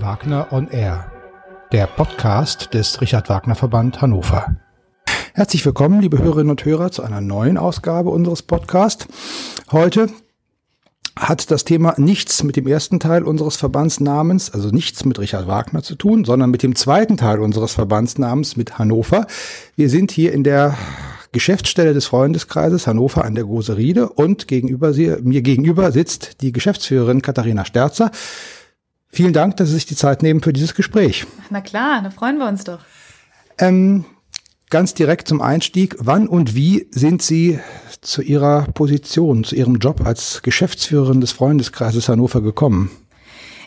Wagner on Air, der Podcast des Richard Wagner Verband Hannover. Herzlich willkommen, liebe Hörerinnen und Hörer, zu einer neuen Ausgabe unseres Podcasts. Heute hat das Thema nichts mit dem ersten Teil unseres Verbandsnamens, also nichts mit Richard Wagner zu tun, sondern mit dem zweiten Teil unseres Verbandsnamens mit Hannover. Wir sind hier in der Geschäftsstelle des Freundeskreises Hannover an der Große Riede und gegenüber sie, mir gegenüber sitzt die Geschäftsführerin Katharina Sterzer. Vielen Dank, dass Sie sich die Zeit nehmen für dieses Gespräch. Na klar, da freuen wir uns doch. Ähm, ganz direkt zum Einstieg. Wann und wie sind Sie zu Ihrer Position, zu Ihrem Job als Geschäftsführerin des Freundeskreises Hannover gekommen?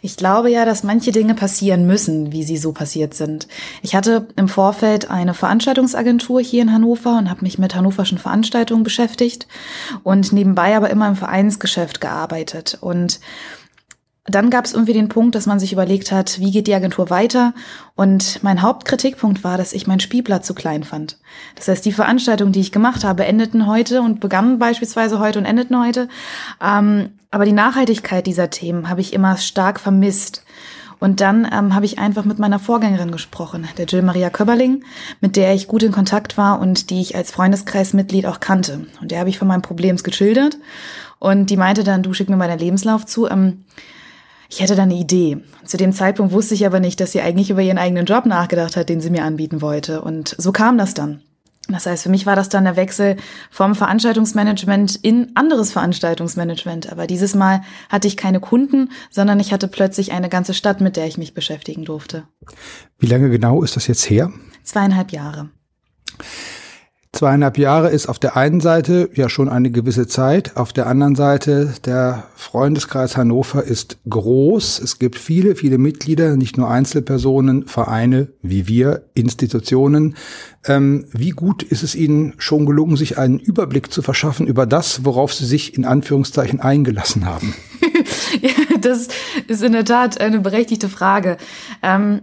Ich glaube ja, dass manche Dinge passieren müssen, wie sie so passiert sind. Ich hatte im Vorfeld eine Veranstaltungsagentur hier in Hannover und habe mich mit hannoverschen Veranstaltungen beschäftigt und nebenbei aber immer im Vereinsgeschäft gearbeitet. Und dann gab es irgendwie den Punkt, dass man sich überlegt hat, wie geht die Agentur weiter? Und mein Hauptkritikpunkt war, dass ich mein Spielblatt zu klein fand. Das heißt, die Veranstaltungen, die ich gemacht habe, endeten heute und begannen beispielsweise heute und endeten heute. Ähm, aber die Nachhaltigkeit dieser Themen habe ich immer stark vermisst. Und dann ähm, habe ich einfach mit meiner Vorgängerin gesprochen, der Jill Maria Köberling, mit der ich gut in Kontakt war und die ich als Freundeskreismitglied auch kannte. Und der habe ich von meinem Problem geschildert. Und die meinte dann, du schick mir mal deinen Lebenslauf zu. Ähm, ich hätte da eine Idee. Zu dem Zeitpunkt wusste ich aber nicht, dass sie eigentlich über ihren eigenen Job nachgedacht hat, den sie mir anbieten wollte. Und so kam das dann. Das heißt, für mich war das dann der Wechsel vom Veranstaltungsmanagement in anderes Veranstaltungsmanagement. Aber dieses Mal hatte ich keine Kunden, sondern ich hatte plötzlich eine ganze Stadt, mit der ich mich beschäftigen durfte. Wie lange genau ist das jetzt her? Zweieinhalb Jahre. Zweieinhalb Jahre ist auf der einen Seite ja schon eine gewisse Zeit, auf der anderen Seite der Freundeskreis Hannover ist groß. Es gibt viele, viele Mitglieder, nicht nur Einzelpersonen, Vereine wie wir, Institutionen. Ähm, wie gut ist es Ihnen schon gelungen, sich einen Überblick zu verschaffen über das, worauf Sie sich in Anführungszeichen eingelassen haben? das ist in der Tat eine berechtigte Frage. Ähm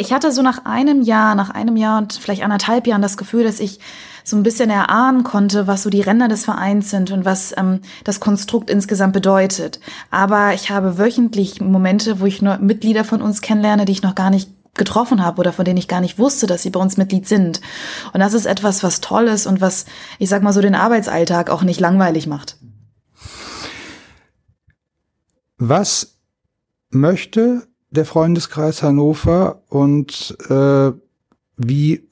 ich hatte so nach einem Jahr, nach einem Jahr und vielleicht anderthalb Jahren das Gefühl, dass ich so ein bisschen erahnen konnte, was so die Ränder des Vereins sind und was ähm, das Konstrukt insgesamt bedeutet. Aber ich habe wöchentlich Momente, wo ich nur Mitglieder von uns kennenlerne, die ich noch gar nicht getroffen habe oder von denen ich gar nicht wusste, dass sie bei uns Mitglied sind. Und das ist etwas, was toll ist und was, ich sag mal so, den Arbeitsalltag auch nicht langweilig macht. Was möchte der Freundeskreis Hannover und äh, wie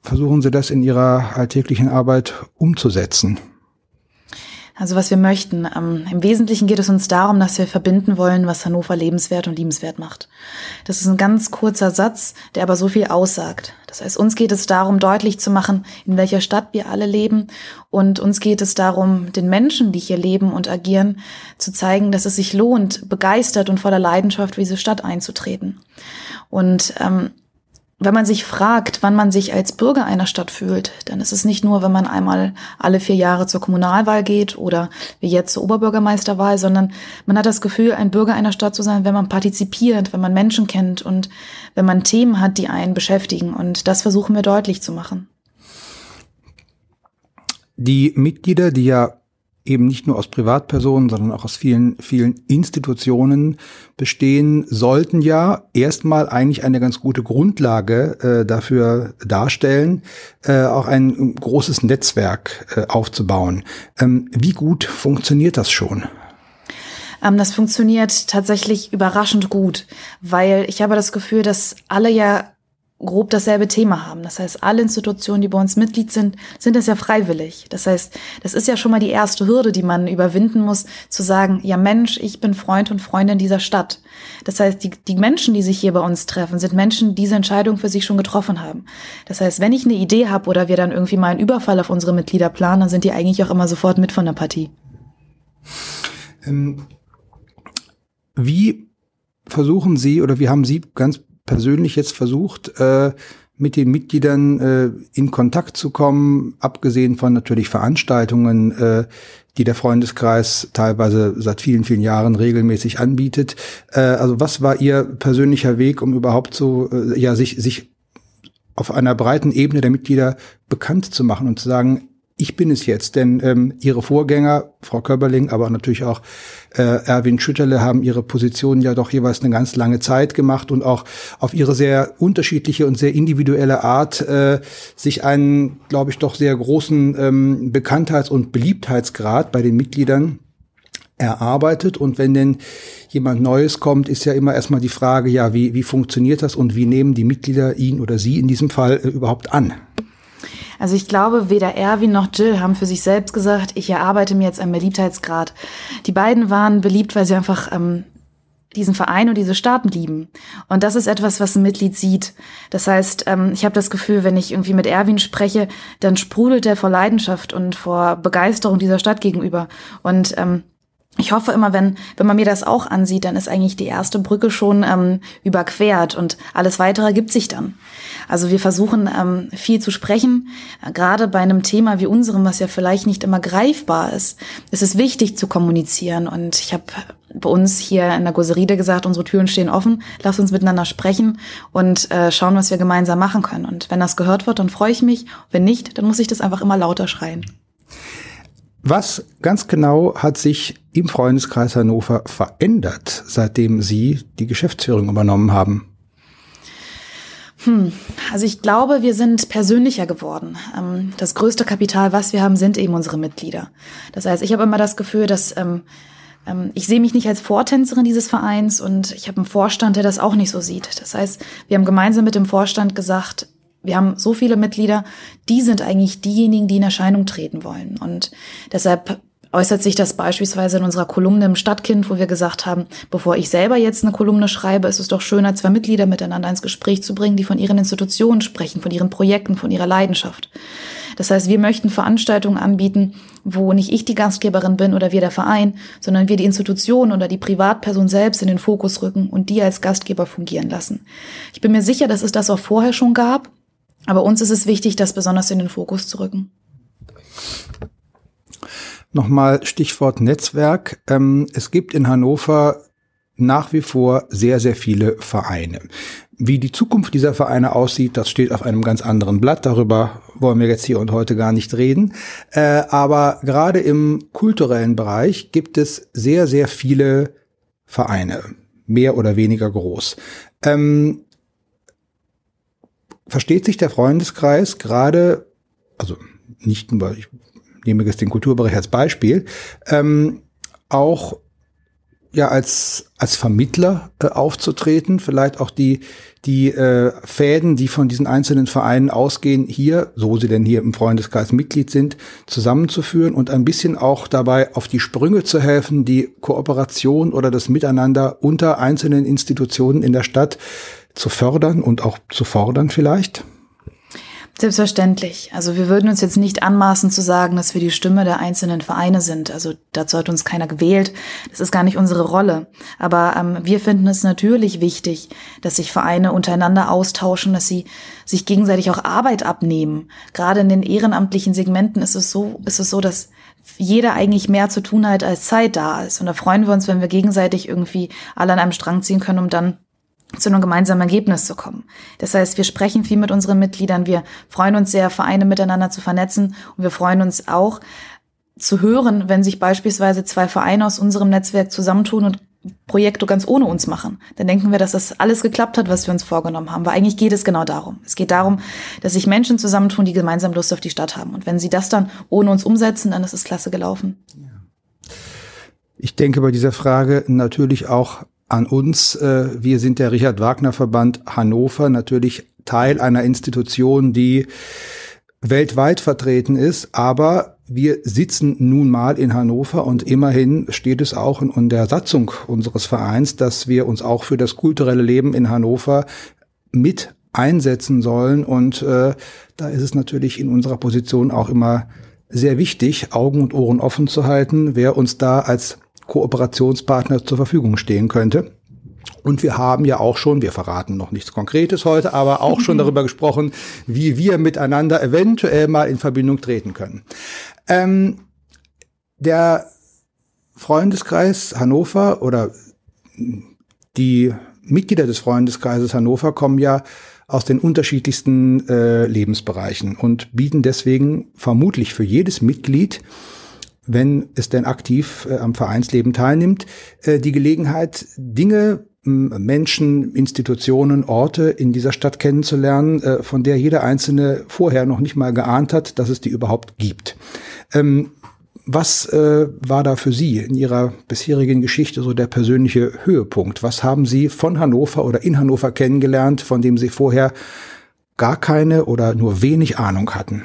versuchen Sie das in Ihrer alltäglichen Arbeit umzusetzen? Also was wir möchten. Ähm, Im Wesentlichen geht es uns darum, dass wir verbinden wollen, was Hannover lebenswert und liebenswert macht. Das ist ein ganz kurzer Satz, der aber so viel aussagt. Das heißt, uns geht es darum, deutlich zu machen, in welcher Stadt wir alle leben. Und uns geht es darum, den Menschen, die hier leben und agieren, zu zeigen, dass es sich lohnt, begeistert und voller Leidenschaft für diese Stadt einzutreten. Und ähm, wenn man sich fragt, wann man sich als Bürger einer Stadt fühlt, dann ist es nicht nur, wenn man einmal alle vier Jahre zur Kommunalwahl geht oder wie jetzt zur Oberbürgermeisterwahl, sondern man hat das Gefühl, ein Bürger einer Stadt zu sein, wenn man partizipiert, wenn man Menschen kennt und wenn man Themen hat, die einen beschäftigen. Und das versuchen wir deutlich zu machen. Die Mitglieder, die ja eben nicht nur aus Privatpersonen, sondern auch aus vielen, vielen Institutionen bestehen, sollten ja erstmal eigentlich eine ganz gute Grundlage äh, dafür darstellen, äh, auch ein großes Netzwerk äh, aufzubauen. Ähm, wie gut funktioniert das schon? Ähm, das funktioniert tatsächlich überraschend gut, weil ich habe das Gefühl, dass alle ja grob dasselbe Thema haben. Das heißt, alle Institutionen, die bei uns Mitglied sind, sind das ja freiwillig. Das heißt, das ist ja schon mal die erste Hürde, die man überwinden muss, zu sagen, ja Mensch, ich bin Freund und Freundin dieser Stadt. Das heißt, die, die Menschen, die sich hier bei uns treffen, sind Menschen, die diese Entscheidung für sich schon getroffen haben. Das heißt, wenn ich eine Idee habe oder wir dann irgendwie mal einen Überfall auf unsere Mitglieder planen, dann sind die eigentlich auch immer sofort mit von der Partie. Ähm, wie versuchen Sie oder wie haben Sie ganz persönlich jetzt versucht, äh, mit den Mitgliedern äh, in Kontakt zu kommen, abgesehen von natürlich Veranstaltungen, äh, die der Freundeskreis teilweise seit vielen, vielen Jahren regelmäßig anbietet. Äh, also was war Ihr persönlicher Weg, um überhaupt so, äh, ja, sich, sich auf einer breiten Ebene der Mitglieder bekannt zu machen und zu sagen, ich bin es jetzt. Denn ähm, Ihre Vorgänger, Frau Köberling, aber natürlich auch äh, Erwin Schütterle, haben ihre Positionen ja doch jeweils eine ganz lange Zeit gemacht und auch auf ihre sehr unterschiedliche und sehr individuelle Art äh, sich einen, glaube ich, doch sehr großen ähm, Bekanntheits- und Beliebtheitsgrad bei den Mitgliedern erarbeitet. Und wenn denn jemand Neues kommt, ist ja immer erstmal die Frage, ja, wie, wie funktioniert das und wie nehmen die Mitglieder ihn oder sie in diesem Fall äh, überhaupt an? Also ich glaube, weder Erwin noch Jill haben für sich selbst gesagt, ich erarbeite mir jetzt einen Beliebtheitsgrad. Die beiden waren beliebt, weil sie einfach ähm, diesen Verein und diese Staaten lieben. Und das ist etwas, was ein Mitglied sieht. Das heißt, ähm, ich habe das Gefühl, wenn ich irgendwie mit Erwin spreche, dann sprudelt er vor Leidenschaft und vor Begeisterung dieser Stadt gegenüber. Und ähm, ich hoffe immer, wenn, wenn man mir das auch ansieht, dann ist eigentlich die erste Brücke schon ähm, überquert und alles weitere ergibt sich dann. Also wir versuchen ähm, viel zu sprechen, gerade bei einem Thema wie unserem, was ja vielleicht nicht immer greifbar ist. Es ist wichtig zu kommunizieren und ich habe bei uns hier in der Goseride gesagt, unsere Türen stehen offen, lass uns miteinander sprechen und äh, schauen, was wir gemeinsam machen können. Und wenn das gehört wird, dann freue ich mich. Wenn nicht, dann muss ich das einfach immer lauter schreien. Was ganz genau hat sich im Freundeskreis Hannover verändert, seitdem Sie die Geschäftsführung übernommen haben? Hm, also ich glaube, wir sind persönlicher geworden. Ähm, das größte Kapital, was wir haben, sind eben unsere Mitglieder. Das heißt, ich habe immer das Gefühl, dass ähm, ähm, ich sehe mich nicht als Vortänzerin dieses Vereins und ich habe einen Vorstand, der das auch nicht so sieht. Das heißt, wir haben gemeinsam mit dem Vorstand gesagt, wir haben so viele Mitglieder, die sind eigentlich diejenigen, die in Erscheinung treten wollen. Und deshalb äußert sich das beispielsweise in unserer Kolumne im Stadtkind, wo wir gesagt haben, bevor ich selber jetzt eine Kolumne schreibe, ist es doch schöner, zwei Mitglieder miteinander ins Gespräch zu bringen, die von ihren Institutionen sprechen, von ihren Projekten, von ihrer Leidenschaft. Das heißt, wir möchten Veranstaltungen anbieten, wo nicht ich die Gastgeberin bin oder wir der Verein, sondern wir die Institution oder die Privatperson selbst in den Fokus rücken und die als Gastgeber fungieren lassen. Ich bin mir sicher, dass es das auch vorher schon gab, aber uns ist es wichtig, das besonders in den Fokus zu rücken. Nochmal Stichwort Netzwerk. Ähm, es gibt in Hannover nach wie vor sehr, sehr viele Vereine. Wie die Zukunft dieser Vereine aussieht, das steht auf einem ganz anderen Blatt. Darüber wollen wir jetzt hier und heute gar nicht reden. Äh, aber gerade im kulturellen Bereich gibt es sehr, sehr viele Vereine, mehr oder weniger groß. Ähm, versteht sich der Freundeskreis gerade, also nicht nur, ich nehme jetzt den Kulturbereich als Beispiel, ähm, auch ja als als Vermittler äh, aufzutreten, vielleicht auch die die äh, Fäden, die von diesen einzelnen Vereinen ausgehen, hier, so sie denn hier im Freundeskreis Mitglied sind, zusammenzuführen und ein bisschen auch dabei auf die Sprünge zu helfen, die Kooperation oder das Miteinander unter einzelnen Institutionen in der Stadt zu fördern und auch zu fordern vielleicht? Selbstverständlich. Also wir würden uns jetzt nicht anmaßen zu sagen, dass wir die Stimme der einzelnen Vereine sind. Also dazu hat uns keiner gewählt. Das ist gar nicht unsere Rolle. Aber ähm, wir finden es natürlich wichtig, dass sich Vereine untereinander austauschen, dass sie sich gegenseitig auch Arbeit abnehmen. Gerade in den ehrenamtlichen Segmenten ist es so, ist es so, dass jeder eigentlich mehr zu tun hat, als Zeit da ist. Und da freuen wir uns, wenn wir gegenseitig irgendwie alle an einem Strang ziehen können, um dann zu einem gemeinsamen Ergebnis zu kommen. Das heißt, wir sprechen viel mit unseren Mitgliedern, wir freuen uns sehr, Vereine miteinander zu vernetzen und wir freuen uns auch zu hören, wenn sich beispielsweise zwei Vereine aus unserem Netzwerk zusammentun und Projekte ganz ohne uns machen. Dann denken wir, dass das alles geklappt hat, was wir uns vorgenommen haben. Weil eigentlich geht es genau darum. Es geht darum, dass sich Menschen zusammentun, die gemeinsam Lust auf die Stadt haben. Und wenn sie das dann ohne uns umsetzen, dann ist es klasse gelaufen. Ich denke bei dieser Frage natürlich auch an uns. Äh, wir sind der Richard Wagner Verband Hannover, natürlich Teil einer Institution, die weltweit vertreten ist, aber wir sitzen nun mal in Hannover und immerhin steht es auch in, der Satzung unseres Vereins, dass wir uns auch für das kulturelle Leben in Hannover mit einsetzen sollen. Und äh, da ist es natürlich in unserer Position auch immer sehr wichtig, Augen und Ohren offen zu halten, wer uns da als Kooperationspartner zur Verfügung stehen könnte. Und wir haben ja auch schon, wir verraten noch nichts Konkretes heute, aber auch schon darüber gesprochen, wie wir miteinander eventuell mal in Verbindung treten können. Ähm, der Freundeskreis Hannover oder die Mitglieder des Freundeskreises Hannover kommen ja aus den unterschiedlichsten äh, Lebensbereichen und bieten deswegen vermutlich für jedes Mitglied wenn es denn aktiv äh, am Vereinsleben teilnimmt, äh, die Gelegenheit, Dinge, Menschen, Institutionen, Orte in dieser Stadt kennenzulernen, äh, von der jeder Einzelne vorher noch nicht mal geahnt hat, dass es die überhaupt gibt. Ähm, was äh, war da für Sie in Ihrer bisherigen Geschichte so der persönliche Höhepunkt? Was haben Sie von Hannover oder in Hannover kennengelernt, von dem Sie vorher gar keine oder nur wenig Ahnung hatten?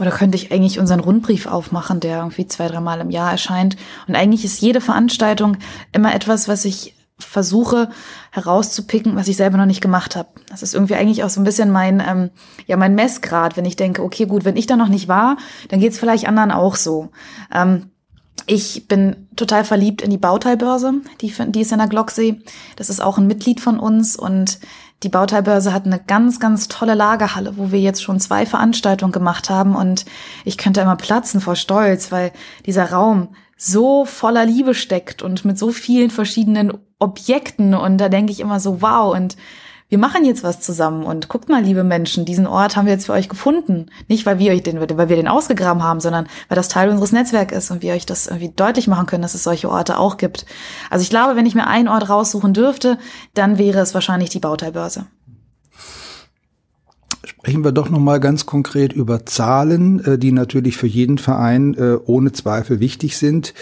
Oder könnte ich eigentlich unseren Rundbrief aufmachen, der irgendwie zwei, dreimal im Jahr erscheint. Und eigentlich ist jede Veranstaltung immer etwas, was ich versuche herauszupicken, was ich selber noch nicht gemacht habe. Das ist irgendwie eigentlich auch so ein bisschen mein, ähm, ja, mein Messgrad, wenn ich denke, okay, gut, wenn ich da noch nicht war, dann geht es vielleicht anderen auch so. Ähm, ich bin total verliebt in die Bauteilbörse, die, die ist in der Glocksee. Das ist auch ein Mitglied von uns und die Bauteilbörse hat eine ganz, ganz tolle Lagerhalle, wo wir jetzt schon zwei Veranstaltungen gemacht haben. Und ich könnte immer platzen vor Stolz, weil dieser Raum so voller Liebe steckt und mit so vielen verschiedenen Objekten. Und da denke ich immer so, wow. Und wir machen jetzt was zusammen und guckt mal, liebe Menschen, diesen Ort haben wir jetzt für euch gefunden. Nicht, weil wir euch den, weil wir den ausgegraben haben, sondern weil das Teil unseres Netzwerks ist und wir euch das irgendwie deutlich machen können, dass es solche Orte auch gibt. Also ich glaube, wenn ich mir einen Ort raussuchen dürfte, dann wäre es wahrscheinlich die Bauteilbörse. Sprechen wir doch noch mal ganz konkret über Zahlen, äh, die natürlich für jeden Verein äh, ohne Zweifel wichtig sind.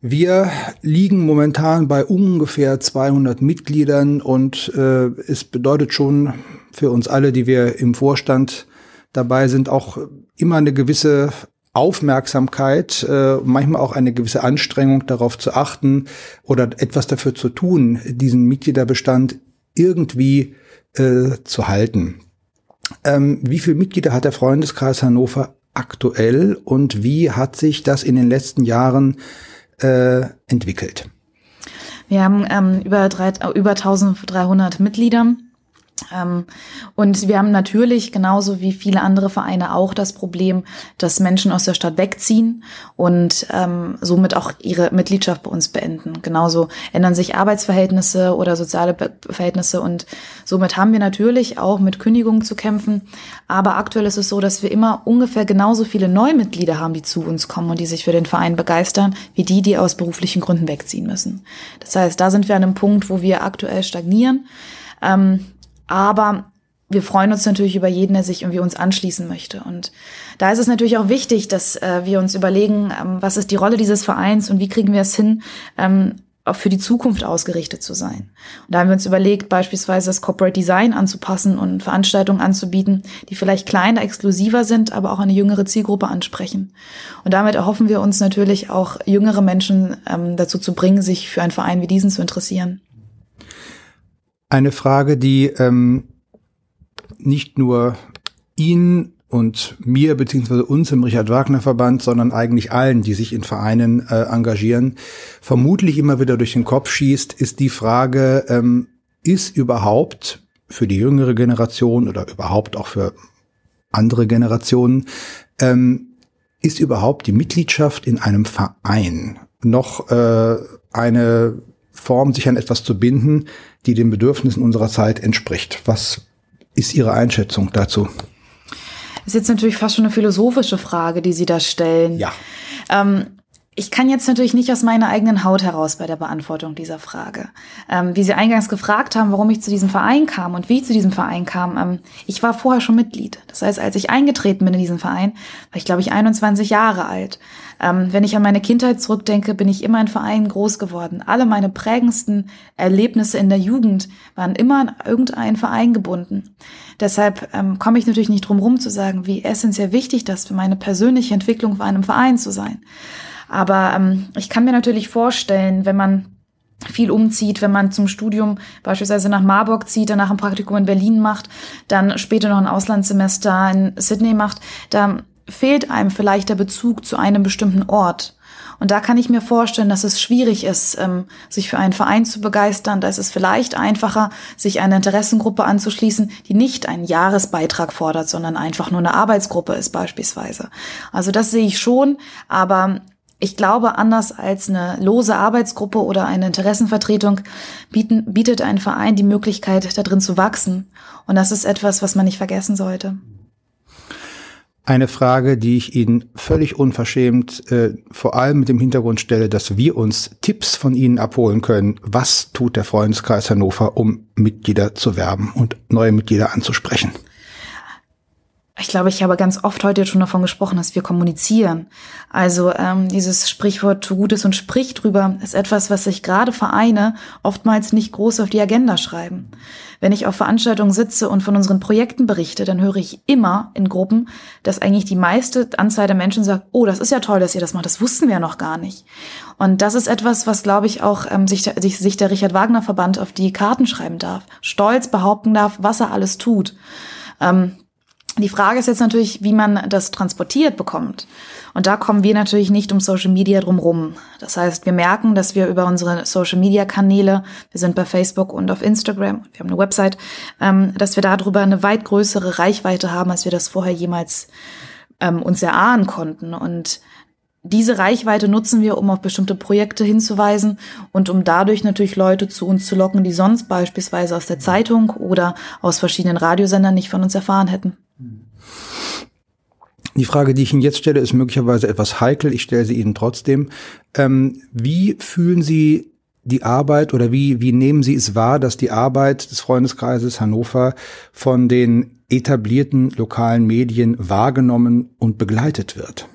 Wir liegen momentan bei ungefähr 200 Mitgliedern und äh, es bedeutet schon für uns alle, die wir im Vorstand dabei sind, auch immer eine gewisse Aufmerksamkeit, äh, manchmal auch eine gewisse Anstrengung darauf zu achten oder etwas dafür zu tun, diesen Mitgliederbestand irgendwie äh, zu halten. Ähm, wie viele Mitglieder hat der Freundeskreis Hannover aktuell und wie hat sich das in den letzten Jahren äh, entwickelt? Wir haben ähm, über, drei, über 1300 Mitglieder und wir haben natürlich genauso wie viele andere Vereine auch das Problem, dass Menschen aus der Stadt wegziehen und ähm, somit auch ihre Mitgliedschaft bei uns beenden. Genauso ändern sich Arbeitsverhältnisse oder soziale Verhältnisse und somit haben wir natürlich auch mit Kündigungen zu kämpfen. Aber aktuell ist es so, dass wir immer ungefähr genauso viele Neumitglieder haben, die zu uns kommen und die sich für den Verein begeistern, wie die, die aus beruflichen Gründen wegziehen müssen. Das heißt, da sind wir an einem Punkt, wo wir aktuell stagnieren. Ähm, aber wir freuen uns natürlich über jeden, der sich irgendwie uns anschließen möchte. Und da ist es natürlich auch wichtig, dass äh, wir uns überlegen, ähm, was ist die Rolle dieses Vereins und wie kriegen wir es hin, ähm, auch für die Zukunft ausgerichtet zu sein. Und da haben wir uns überlegt, beispielsweise das Corporate Design anzupassen und Veranstaltungen anzubieten, die vielleicht kleiner, exklusiver sind, aber auch eine jüngere Zielgruppe ansprechen. Und damit erhoffen wir uns natürlich auch jüngere Menschen ähm, dazu zu bringen, sich für einen Verein wie diesen zu interessieren eine Frage, die ähm, nicht nur ihn und mir beziehungsweise uns im Richard Wagner Verband, sondern eigentlich allen, die sich in Vereinen äh, engagieren, vermutlich immer wieder durch den Kopf schießt, ist die Frage, ähm, ist überhaupt für die jüngere Generation oder überhaupt auch für andere Generationen, ähm, ist überhaupt die Mitgliedschaft in einem Verein noch äh, eine Form, sich an etwas zu binden, die den Bedürfnissen unserer Zeit entspricht. Was ist Ihre Einschätzung dazu? Das ist jetzt natürlich fast schon eine philosophische Frage, die Sie da stellen. Ja. Ähm, ich kann jetzt natürlich nicht aus meiner eigenen Haut heraus bei der Beantwortung dieser Frage. Ähm, wie Sie eingangs gefragt haben, warum ich zu diesem Verein kam und wie ich zu diesem Verein kam, ähm, ich war vorher schon Mitglied. Das heißt, als ich eingetreten bin in diesen Verein, war ich, glaube ich, 21 Jahre alt. Ähm, wenn ich an meine Kindheit zurückdenke, bin ich immer in Vereinen groß geworden. Alle meine prägendsten Erlebnisse in der Jugend waren immer an irgendeinen Verein gebunden. Deshalb ähm, komme ich natürlich nicht drum rum zu sagen, wie essentiell wichtig das für meine persönliche Entwicklung war, in einem Verein zu sein. Aber ähm, ich kann mir natürlich vorstellen, wenn man viel umzieht, wenn man zum Studium beispielsweise nach Marburg zieht, danach ein Praktikum in Berlin macht, dann später noch ein Auslandssemester in Sydney macht, da fehlt einem vielleicht der Bezug zu einem bestimmten Ort. Und da kann ich mir vorstellen, dass es schwierig ist, ähm, sich für einen Verein zu begeistern. Da ist es vielleicht einfacher, sich einer Interessengruppe anzuschließen, die nicht einen Jahresbeitrag fordert, sondern einfach nur eine Arbeitsgruppe ist beispielsweise. Also das sehe ich schon, aber ich glaube, anders als eine lose Arbeitsgruppe oder eine Interessenvertretung bieten, bietet ein Verein die Möglichkeit, da drin zu wachsen. Und das ist etwas, was man nicht vergessen sollte. Eine Frage, die ich Ihnen völlig unverschämt äh, vor allem mit dem Hintergrund stelle, dass wir uns Tipps von Ihnen abholen können. Was tut der Freundeskreis Hannover, um Mitglieder zu werben und neue Mitglieder anzusprechen? Ich glaube, ich habe ganz oft heute schon davon gesprochen, dass wir kommunizieren. Also ähm, dieses Sprichwort tu Gutes und sprich drüber ist etwas, was sich gerade Vereine oftmals nicht groß auf die Agenda schreiben. Wenn ich auf Veranstaltungen sitze und von unseren Projekten berichte, dann höre ich immer in Gruppen, dass eigentlich die meiste Anzahl der Menschen sagt, oh, das ist ja toll, dass ihr das macht, das wussten wir ja noch gar nicht. Und das ist etwas, was, glaube ich, auch ähm, sich, sich, sich der Richard Wagner Verband auf die Karten schreiben darf, stolz behaupten darf, was er alles tut. Ähm, die Frage ist jetzt natürlich, wie man das transportiert bekommt. Und da kommen wir natürlich nicht um Social Media drumrum. Das heißt, wir merken, dass wir über unsere Social Media Kanäle, wir sind bei Facebook und auf Instagram, wir haben eine Website, ähm, dass wir darüber eine weit größere Reichweite haben, als wir das vorher jemals ähm, uns erahnen konnten. Und diese Reichweite nutzen wir, um auf bestimmte Projekte hinzuweisen und um dadurch natürlich Leute zu uns zu locken, die sonst beispielsweise aus der Zeitung oder aus verschiedenen Radiosendern nicht von uns erfahren hätten. Die Frage, die ich Ihnen jetzt stelle, ist möglicherweise etwas heikel. Ich stelle sie Ihnen trotzdem. Ähm, wie fühlen Sie die Arbeit oder wie, wie nehmen Sie es wahr, dass die Arbeit des Freundeskreises Hannover von den etablierten lokalen Medien wahrgenommen und begleitet wird?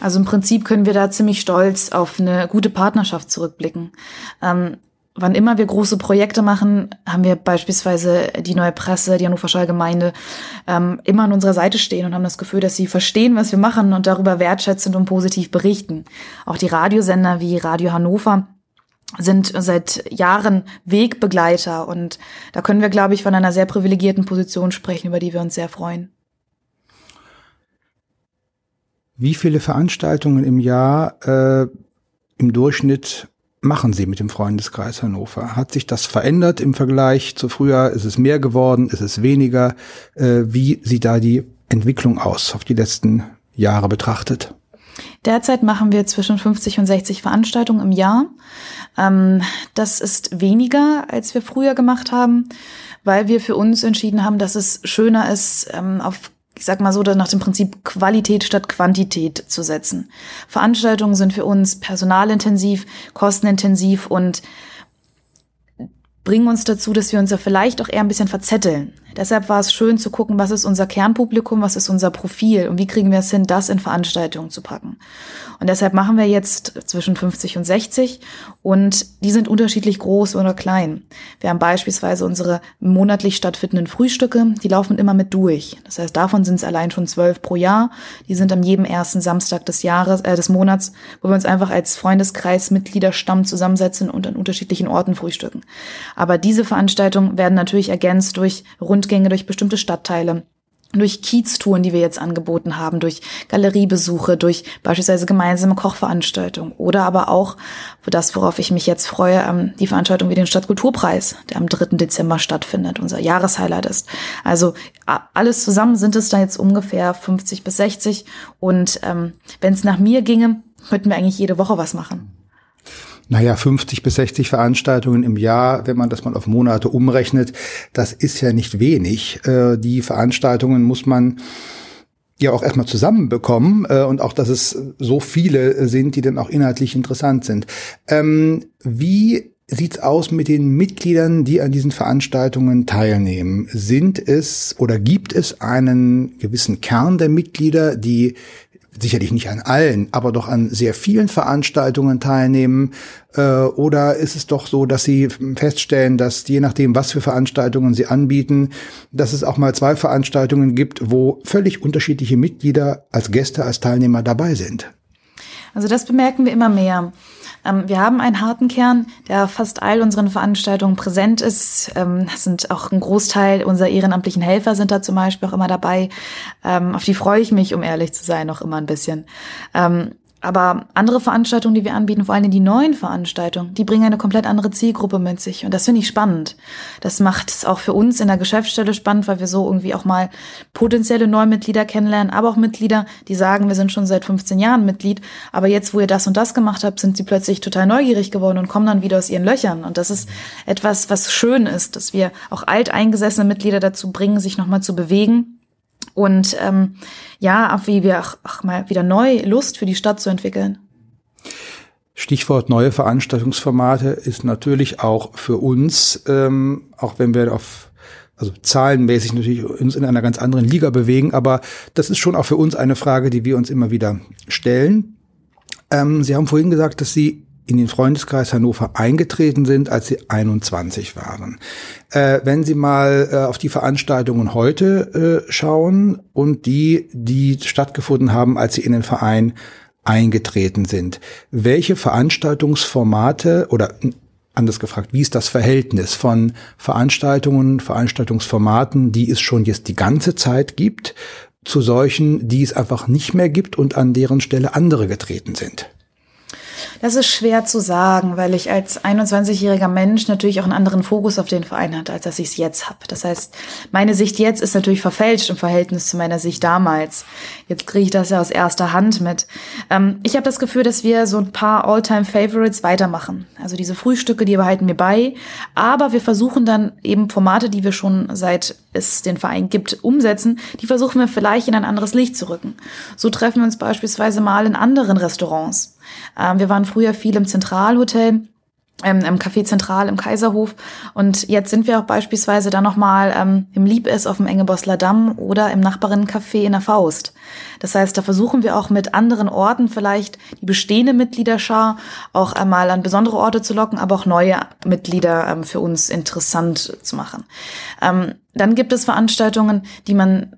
Also im Prinzip können wir da ziemlich stolz auf eine gute Partnerschaft zurückblicken. Ähm, wann immer wir große Projekte machen, haben wir beispielsweise die neue Presse, die Hannoversche Allgemeinde, ähm, immer an unserer Seite stehen und haben das Gefühl, dass sie verstehen, was wir machen und darüber wertschätzend und positiv berichten. Auch die Radiosender wie Radio Hannover sind seit Jahren Wegbegleiter und da können wir, glaube ich, von einer sehr privilegierten Position sprechen, über die wir uns sehr freuen. Wie viele Veranstaltungen im Jahr äh, im Durchschnitt machen Sie mit dem Freundeskreis Hannover? Hat sich das verändert im Vergleich zu früher? Ist es mehr geworden? Ist es weniger? Äh, wie sieht da die Entwicklung aus, auf die letzten Jahre betrachtet? Derzeit machen wir zwischen 50 und 60 Veranstaltungen im Jahr. Ähm, das ist weniger, als wir früher gemacht haben, weil wir für uns entschieden haben, dass es schöner ist, ähm, auf ich sag mal so, nach dem Prinzip Qualität statt Quantität zu setzen. Veranstaltungen sind für uns personalintensiv, kostenintensiv und bringen uns dazu, dass wir uns ja vielleicht auch eher ein bisschen verzetteln. Deshalb war es schön zu gucken, was ist unser Kernpublikum, was ist unser Profil und wie kriegen wir es hin, das in Veranstaltungen zu packen. Und deshalb machen wir jetzt zwischen 50 und 60 und die sind unterschiedlich groß oder klein. Wir haben beispielsweise unsere monatlich stattfindenden Frühstücke, die laufen immer mit durch. Das heißt, davon sind es allein schon zwölf pro Jahr. Die sind am jedem ersten Samstag des Jahres, äh, des Monats, wo wir uns einfach als Freundeskreis Mitgliederstamm zusammensetzen und an unterschiedlichen Orten frühstücken. Aber diese Veranstaltungen werden natürlich ergänzt durch rund Rundgänge durch bestimmte Stadtteile durch Kieztouren, die wir jetzt angeboten haben, durch Galeriebesuche, durch beispielsweise gemeinsame Kochveranstaltungen oder aber auch, für das, worauf ich mich jetzt freue, ähm, die Veranstaltung wie den Stadtkulturpreis, der am 3. Dezember stattfindet, unser Jahreshighlight ist. Also alles zusammen sind es da jetzt ungefähr 50 bis 60 und ähm, wenn es nach mir ginge, könnten wir eigentlich jede Woche was machen naja, 50 bis 60 Veranstaltungen im Jahr, wenn man das mal auf Monate umrechnet, das ist ja nicht wenig. Äh, die Veranstaltungen muss man ja auch erstmal zusammenbekommen äh, und auch, dass es so viele sind, die dann auch inhaltlich interessant sind. Ähm, wie sieht's aus mit den Mitgliedern, die an diesen Veranstaltungen teilnehmen? Sind es oder gibt es einen gewissen Kern der Mitglieder, die sicherlich nicht an allen, aber doch an sehr vielen Veranstaltungen teilnehmen? Äh, oder ist es doch so, dass Sie feststellen, dass je nachdem, was für Veranstaltungen Sie anbieten, dass es auch mal zwei Veranstaltungen gibt, wo völlig unterschiedliche Mitglieder als Gäste, als Teilnehmer dabei sind? Also das bemerken wir immer mehr. Ähm, wir haben einen harten Kern, der fast all unseren Veranstaltungen präsent ist. Ähm, das sind auch ein Großteil unserer ehrenamtlichen Helfer sind da zum Beispiel auch immer dabei. Ähm, auf die freue ich mich, um ehrlich zu sein, noch immer ein bisschen. Aber andere Veranstaltungen, die wir anbieten, vor allem die neuen Veranstaltungen, die bringen eine komplett andere Zielgruppe mit sich. Und das finde ich spannend. Das macht es auch für uns in der Geschäftsstelle spannend, weil wir so irgendwie auch mal potenzielle Neumitglieder kennenlernen, aber auch Mitglieder, die sagen, wir sind schon seit 15 Jahren Mitglied, aber jetzt, wo ihr das und das gemacht habt, sind sie plötzlich total neugierig geworden und kommen dann wieder aus ihren Löchern. Und das ist etwas, was schön ist, dass wir auch alteingesessene Mitglieder dazu bringen, sich nochmal zu bewegen und ähm, ja, wie wir auch, auch mal wieder neu Lust für die Stadt zu entwickeln. Stichwort neue Veranstaltungsformate ist natürlich auch für uns, ähm, auch wenn wir auf also zahlenmäßig natürlich uns in einer ganz anderen Liga bewegen, aber das ist schon auch für uns eine Frage, die wir uns immer wieder stellen. Ähm, Sie haben vorhin gesagt, dass Sie in den Freundeskreis Hannover eingetreten sind, als sie 21 waren. Äh, wenn Sie mal äh, auf die Veranstaltungen heute äh, schauen und die, die stattgefunden haben, als Sie in den Verein eingetreten sind, welche Veranstaltungsformate oder anders gefragt, wie ist das Verhältnis von Veranstaltungen, Veranstaltungsformaten, die es schon jetzt die ganze Zeit gibt, zu solchen, die es einfach nicht mehr gibt und an deren Stelle andere getreten sind? Das ist schwer zu sagen, weil ich als 21-jähriger Mensch natürlich auch einen anderen Fokus auf den Verein hatte, als dass ich es jetzt habe. Das heißt, meine Sicht jetzt ist natürlich verfälscht im Verhältnis zu meiner Sicht damals. Jetzt kriege ich das ja aus erster Hand mit. Ähm, ich habe das Gefühl, dass wir so ein paar All-Time-Favorites weitermachen. Also diese Frühstücke, die behalten wir bei. Aber wir versuchen dann eben Formate, die wir schon seit es den Verein gibt, umsetzen, die versuchen wir vielleicht in ein anderes Licht zu rücken. So treffen wir uns beispielsweise mal in anderen Restaurants. Ähm, wir waren früher viel im Zentralhotel ähm, im Café Zentral im Kaiserhof. Und jetzt sind wir auch beispielsweise dann nochmal ähm, im Liebes auf dem Engebosler Damm oder im Nachbarinnencafé in der Faust. Das heißt, da versuchen wir auch mit anderen Orten vielleicht die bestehende Mitgliederschar auch einmal an besondere Orte zu locken, aber auch neue Mitglieder ähm, für uns interessant zu machen. Ähm, dann gibt es Veranstaltungen, die man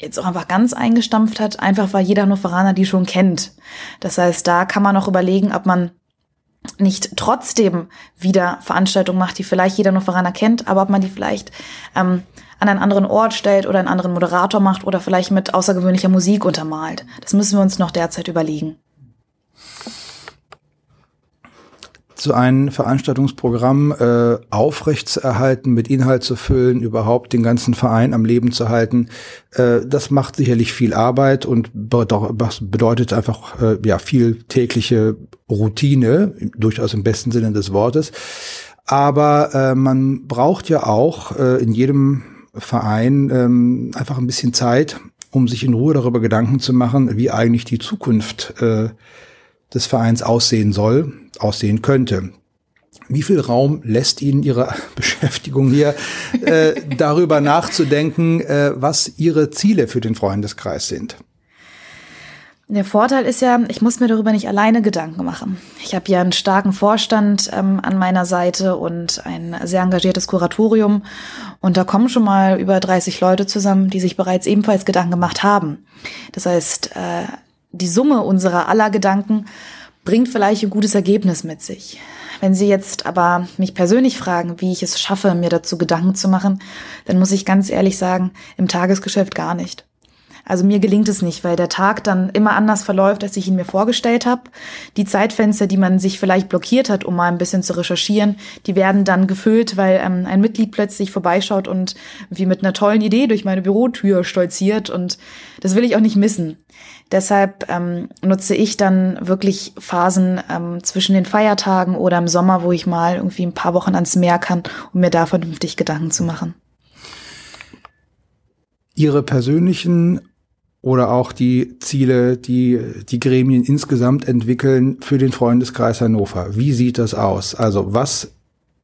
jetzt auch einfach ganz eingestampft hat, einfach weil jeder Hannoveraner die schon kennt. Das heißt, da kann man auch überlegen, ob man nicht trotzdem wieder Veranstaltungen macht, die vielleicht jeder Hannoveraner kennt, aber ob man die vielleicht ähm, an einen anderen Ort stellt oder einen anderen Moderator macht oder vielleicht mit außergewöhnlicher Musik untermalt. Das müssen wir uns noch derzeit überlegen. So ein Veranstaltungsprogramm äh, aufrechtzuerhalten, mit Inhalt zu füllen, überhaupt den ganzen Verein am Leben zu halten, äh, das macht sicherlich viel Arbeit und bedeutet einfach äh, ja viel tägliche Routine, durchaus im besten Sinne des Wortes. Aber äh, man braucht ja auch äh, in jedem Verein ähm, einfach ein bisschen Zeit, um sich in Ruhe darüber Gedanken zu machen, wie eigentlich die Zukunft äh, des Vereins aussehen soll, aussehen könnte. Wie viel Raum lässt Ihnen Ihre Beschäftigung hier, äh, darüber nachzudenken, äh, was Ihre Ziele für den Freundeskreis sind? Der Vorteil ist ja, ich muss mir darüber nicht alleine Gedanken machen. Ich habe ja einen starken Vorstand ähm, an meiner Seite und ein sehr engagiertes Kuratorium. Und da kommen schon mal über 30 Leute zusammen, die sich bereits ebenfalls Gedanken gemacht haben. Das heißt, äh, die Summe unserer aller Gedanken bringt vielleicht ein gutes Ergebnis mit sich. Wenn Sie jetzt aber mich persönlich fragen, wie ich es schaffe, mir dazu Gedanken zu machen, dann muss ich ganz ehrlich sagen, im Tagesgeschäft gar nicht. Also mir gelingt es nicht, weil der Tag dann immer anders verläuft, als ich ihn mir vorgestellt habe. Die Zeitfenster, die man sich vielleicht blockiert hat, um mal ein bisschen zu recherchieren, die werden dann gefüllt, weil ähm, ein Mitglied plötzlich vorbeischaut und wie mit einer tollen Idee durch meine Bürotür stolziert und das will ich auch nicht missen. Deshalb ähm, nutze ich dann wirklich Phasen ähm, zwischen den Feiertagen oder im Sommer, wo ich mal irgendwie ein paar Wochen ans Meer kann, um mir da vernünftig Gedanken zu machen. Ihre persönlichen oder auch die Ziele, die die Gremien insgesamt entwickeln für den Freundeskreis Hannover. Wie sieht das aus? Also was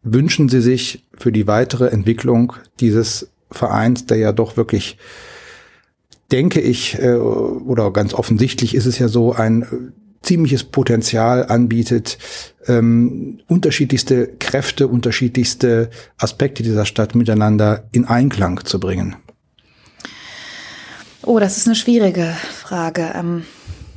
wünschen Sie sich für die weitere Entwicklung dieses Vereins, der ja doch wirklich denke ich, äh, oder ganz offensichtlich ist es ja so, ein äh, ziemliches Potenzial anbietet, ähm, unterschiedlichste Kräfte, unterschiedlichste Aspekte dieser Stadt miteinander in Einklang zu bringen? Oh, das ist eine schwierige Frage. Ähm,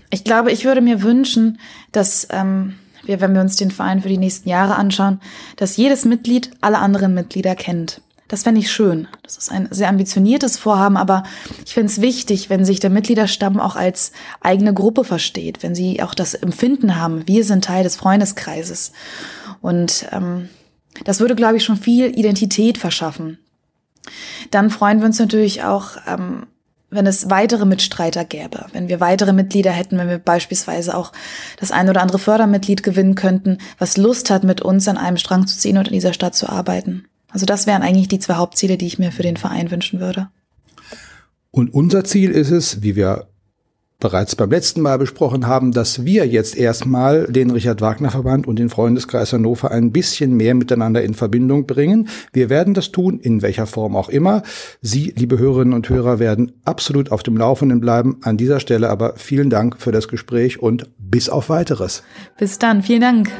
ich glaube, ich würde mir wünschen, dass ähm, wir, wenn wir uns den Verein für die nächsten Jahre anschauen, dass jedes Mitglied alle anderen Mitglieder kennt. Das fände ich schön. Das ist ein sehr ambitioniertes Vorhaben, aber ich finde es wichtig, wenn sich der Mitgliederstamm auch als eigene Gruppe versteht, wenn sie auch das Empfinden haben, wir sind Teil des Freundeskreises. Und ähm, das würde, glaube ich, schon viel Identität verschaffen. Dann freuen wir uns natürlich auch, ähm, wenn es weitere Mitstreiter gäbe, wenn wir weitere Mitglieder hätten, wenn wir beispielsweise auch das ein oder andere Fördermitglied gewinnen könnten, was Lust hat, mit uns an einem Strang zu ziehen und in dieser Stadt zu arbeiten. Also das wären eigentlich die zwei Hauptziele, die ich mir für den Verein wünschen würde. Und unser Ziel ist es, wie wir bereits beim letzten Mal besprochen haben, dass wir jetzt erstmal den Richard Wagner Verband und den Freundeskreis Hannover ein bisschen mehr miteinander in Verbindung bringen. Wir werden das tun, in welcher Form auch immer. Sie, liebe Hörerinnen und Hörer, werden absolut auf dem Laufenden bleiben. An dieser Stelle aber vielen Dank für das Gespräch und bis auf weiteres. Bis dann, vielen Dank.